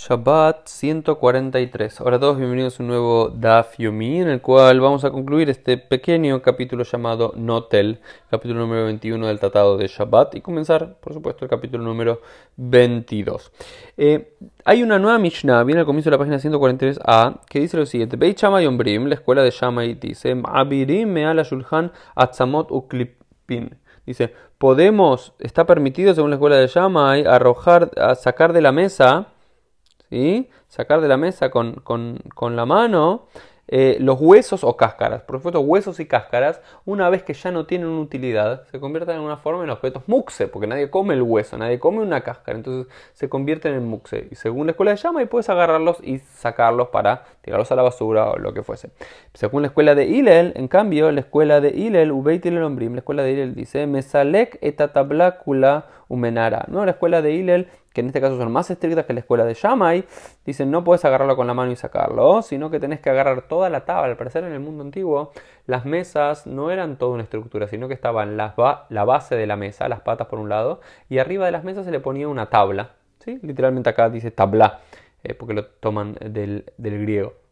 Shabbat 143. Ahora todos bienvenidos a un nuevo Daf Yomi en el cual vamos a concluir este pequeño capítulo llamado Notel, capítulo número 21 del Tratado de Shabbat y comenzar, por supuesto, el capítulo número 22. Eh, hay una nueva Mishnah, viene al comienzo de la página 143a, que dice lo siguiente: Beit Shammai la escuela de Shammai, dice: Abirim me'ala shulhan atzamot uklipin. Dice, podemos, está permitido según la escuela de Shammai, arrojar, a sacar de la mesa ¿sí? sacar de la mesa con, con, con la mano eh, los huesos o cáscaras. Por supuesto, huesos y cáscaras, una vez que ya no tienen utilidad, se convierten en una forma en objetos muxe, porque nadie come el hueso, nadie come una cáscara, entonces se convierten en muxe. Y según la escuela de llama, y puedes agarrarlos y sacarlos para tirarlos a la basura o lo que fuese. Según la escuela de Hillel, en cambio, la escuela de Hillel, Ubeit el la escuela de Hillel dice, Mesalek etatablácula umenara. ¿no? La escuela de Hillel que en este caso son más estrictas que la escuela de Shammai, dicen no puedes agarrarlo con la mano y sacarlo, sino que tenés que agarrar toda la tabla. Al parecer en el mundo antiguo las mesas no eran toda una estructura, sino que estaban la base de la mesa, las patas por un lado, y arriba de las mesas se le ponía una tabla. ¿sí? Literalmente acá dice tabla, eh, porque lo toman del griego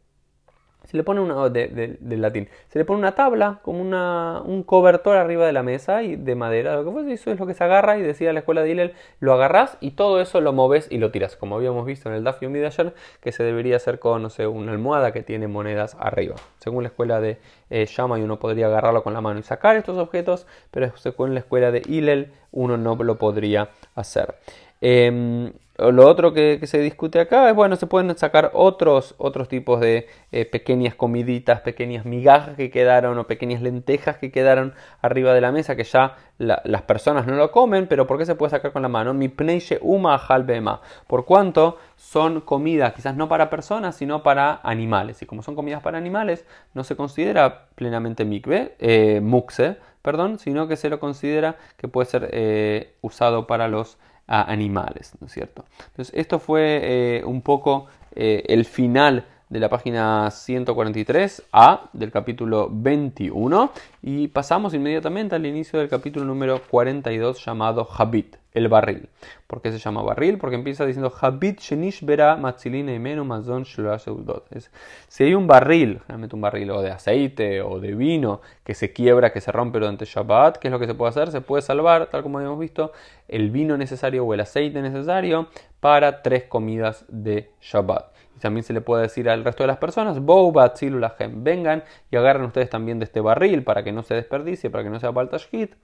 se le pone una, del latín, se le pone una tabla como una, un cobertor arriba de la mesa y de madera, lo que fue, eso es lo que se agarra y decía la escuela de Hillel, lo agarras y todo eso lo moves y lo tiras, como habíamos visto en el Daf Yomi de ayer, que se debería hacer con, no sé, una almohada que tiene monedas arriba. Según la escuela de eh, uno podría agarrarlo con la mano y sacar estos objetos, pero según la escuela de Hillel uno no lo podría hacer. Em, lo otro que, se discute acá es, bueno, se pueden sacar otros, otros tipos de eh, pequeñas comiditas, pequeñas migajas que quedaron o pequeñas lentejas que quedaron arriba de la mesa que ya las personas no lo comen, pero ¿por qué se puede sacar con la mano? Mi pneiche uma halbema. Por cuanto son comidas quizás no para personas, sino para animales. Y como son comidas para animales, no se considera plenamente mikve, eh, muxe, perdón, sino que se lo considera que puede ser eh, usado para los a animales, ¿no es cierto? Entonces, esto fue eh, un poco eh, el final de la página 143a del capítulo 21 y pasamos inmediatamente al inicio del capítulo número 42 llamado Habit, el barril. ¿Por qué se llama barril? Porque empieza diciendo Habit shenish vera matzilina y menu mazon Si hay un barril, realmente un barril o de aceite o de vino que se quiebra, que se rompe durante Shabbat, ¿qué es lo que se puede hacer? Se puede salvar, tal como habíamos visto, el vino necesario o el aceite necesario para tres comidas de Shabbat. Y también se le puede decir al resto de las personas, vengan y agarren ustedes también de este barril para que no se desperdicie, para que no sea baltashkit.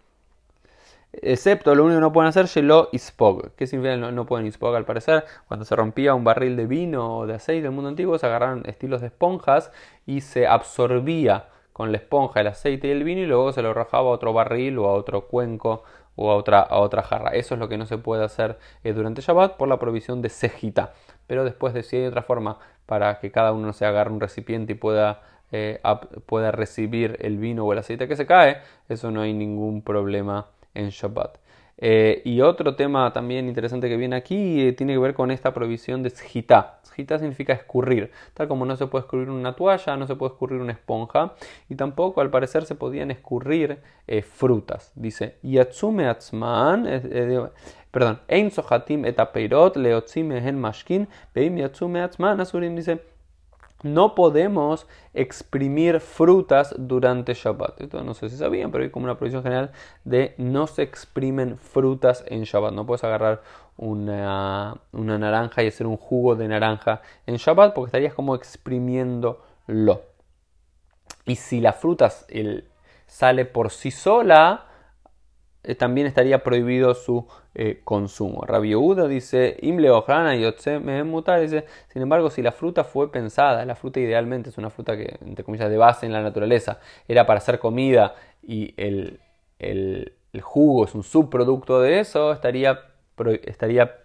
Excepto lo único que no pueden hacer, Shelo Ispog. ¿Qué significa no, no pueden Ispog al parecer? Cuando se rompía un barril de vino o de aceite del mundo antiguo, se agarraron estilos de esponjas y se absorbía con la esponja el aceite y el vino y luego se lo arrojaba a otro barril o a otro cuenco o a otra, a otra jarra. Eso es lo que no se puede hacer eh, durante Shabbat por la provisión de cejita pero después de si hay otra forma para que cada uno se agarre un recipiente y pueda, eh, pueda recibir el vino o el aceite que se cae, eso no hay ningún problema en Shabbat. Eh, y otro tema también interesante que viene aquí eh, tiene que ver con esta provisión de shita. Shita significa escurrir. Tal como no se puede escurrir una toalla, no se puede escurrir una esponja. Y tampoco al parecer se podían escurrir frutas. Dice, Yatsume Atzman, perdón, Ein Sohatim et Apeirot, en Mashkin, Beim Yatsume Atzman, Asurim dice, no podemos exprimir frutas durante Shabbat. Esto no sé si sabían, pero hay como una prohibición general de no se exprimen frutas en Shabbat. No puedes agarrar una, una naranja y hacer un jugo de naranja en Shabbat porque estarías como exprimiéndolo. Y si la fruta sale por sí sola, eh, también estaría prohibido su eh, consumo. Rabbi dice, Imle y mutar, dice, sin embargo, si la fruta fue pensada, la fruta idealmente es una fruta que, entre comillas, de base en la naturaleza, era para hacer comida y el, el, jugo es un subproducto de eso, estaría, estaría,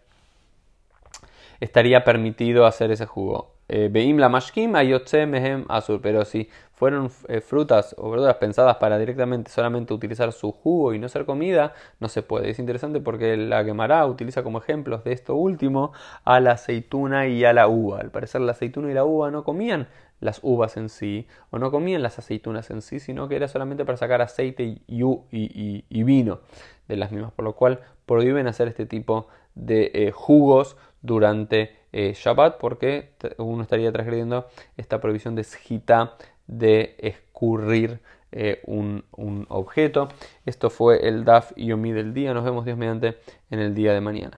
estaría permitido hacer ese jugo. Beim la mashkim mehem azur. Pero si fueron eh, frutas o verduras pensadas para directamente solamente utilizar su jugo y no ser comida, no se puede. Es interesante porque la Gemara utiliza como ejemplos de esto último a la aceituna y a la uva. Al parecer la aceituna y la uva no comían las uvas en sí, o no comían las aceitunas en sí, sino que era solamente para sacar aceite y, y, vino de las mismas, por lo cual prohíben hacer este tipo de eh, jugos durante eh, Shabbat porque uno estaría transgrediendo esta prohibición de Shita de escurrir eh, un, un, objeto. Esto fue el Daf Yomi del día. Nos vemos Dios mediante en el día de mañana.